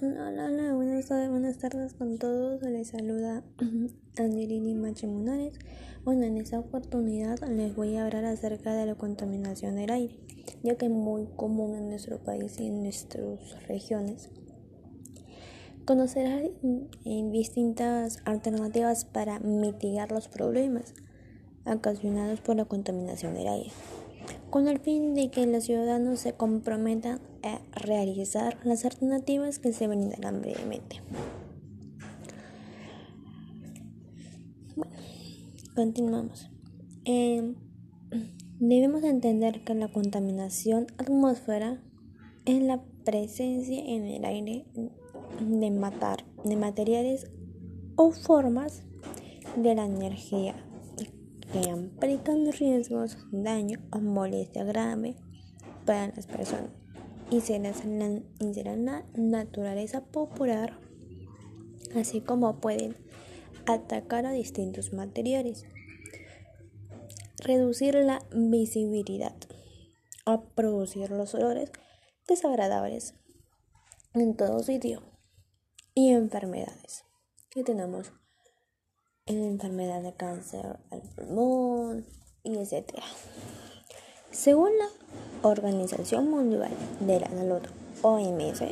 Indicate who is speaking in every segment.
Speaker 1: Hola, hola, buenas tardes, buenas tardes con todos. Les saluda Angelini Machemunares. Bueno, en esta oportunidad les voy a hablar acerca de la contaminación del aire, ya que es muy común en nuestro país y en nuestras regiones. Conocerás distintas alternativas para mitigar los problemas ocasionados por la contaminación del aire con el fin de que los ciudadanos se comprometan a realizar las alternativas que se brindarán brevemente. Bueno, continuamos. Eh, debemos entender que la contaminación atmósfera es la presencia en el aire de matar de materiales o formas de la energía que implican riesgos, daño o molestia grave para las personas y será la naturaleza popular, así como pueden atacar a distintos materiales, reducir la visibilidad o producir los olores desagradables en todo sitio y enfermedades que tenemos en enfermedad de cáncer al pulmón y etc. Según la Organización Mundial de la Salud, OMS,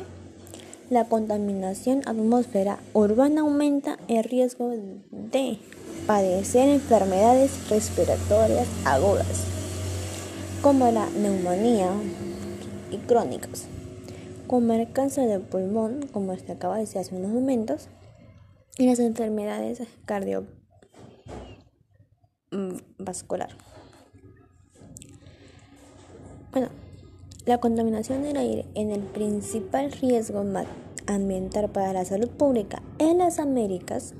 Speaker 1: la contaminación atmósfera urbana aumenta el riesgo de padecer enfermedades respiratorias agudas, como la neumonía y crónicas, como el cáncer del pulmón, como se acaba de decir hace unos momentos, y las enfermedades cardiovascular. Bueno, la contaminación del aire en el principal riesgo ambiental para la salud pública en las Américas.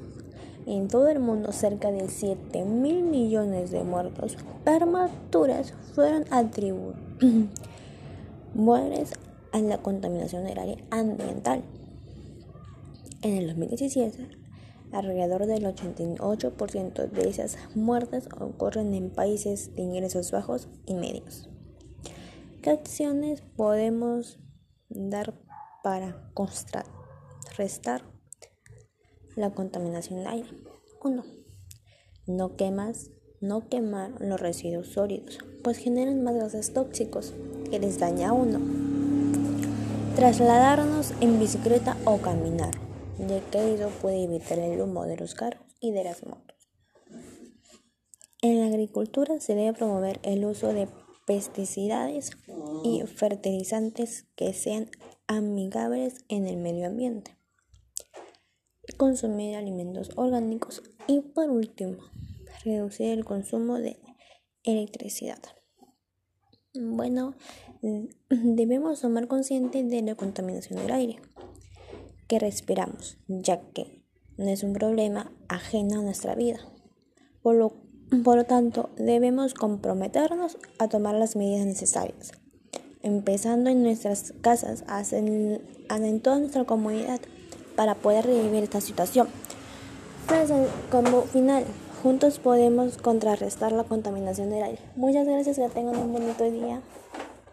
Speaker 1: En todo el mundo, cerca de 7 mil millones de muertos prematuras fueron atribuidos a la contaminación del aire ambiental. En el 2017, Alrededor del 88% de esas muertes ocurren en países de ingresos bajos y medios. ¿Qué acciones podemos dar para contrarrestar la contaminación del aire? 1. No quemas, no quemar los residuos sólidos, pues generan más gases tóxicos que les daña a uno. Trasladarnos en bicicleta o caminar ya que eso puede evitar el humo de los carros y de las motos. En la agricultura se debe promover el uso de pesticidas y fertilizantes que sean amigables en el medio ambiente. Consumir alimentos orgánicos y por último, reducir el consumo de electricidad. Bueno, debemos tomar consciente de la contaminación del aire que respiramos, ya que no es un problema ajeno a nuestra vida. Por lo, por lo tanto, debemos comprometernos a tomar las medidas necesarias, empezando en nuestras casas, en, en toda nuestra comunidad, para poder revivir esta situación. como final, juntos podemos contrarrestar la contaminación del aire. Muchas gracias, que tengan un bonito día.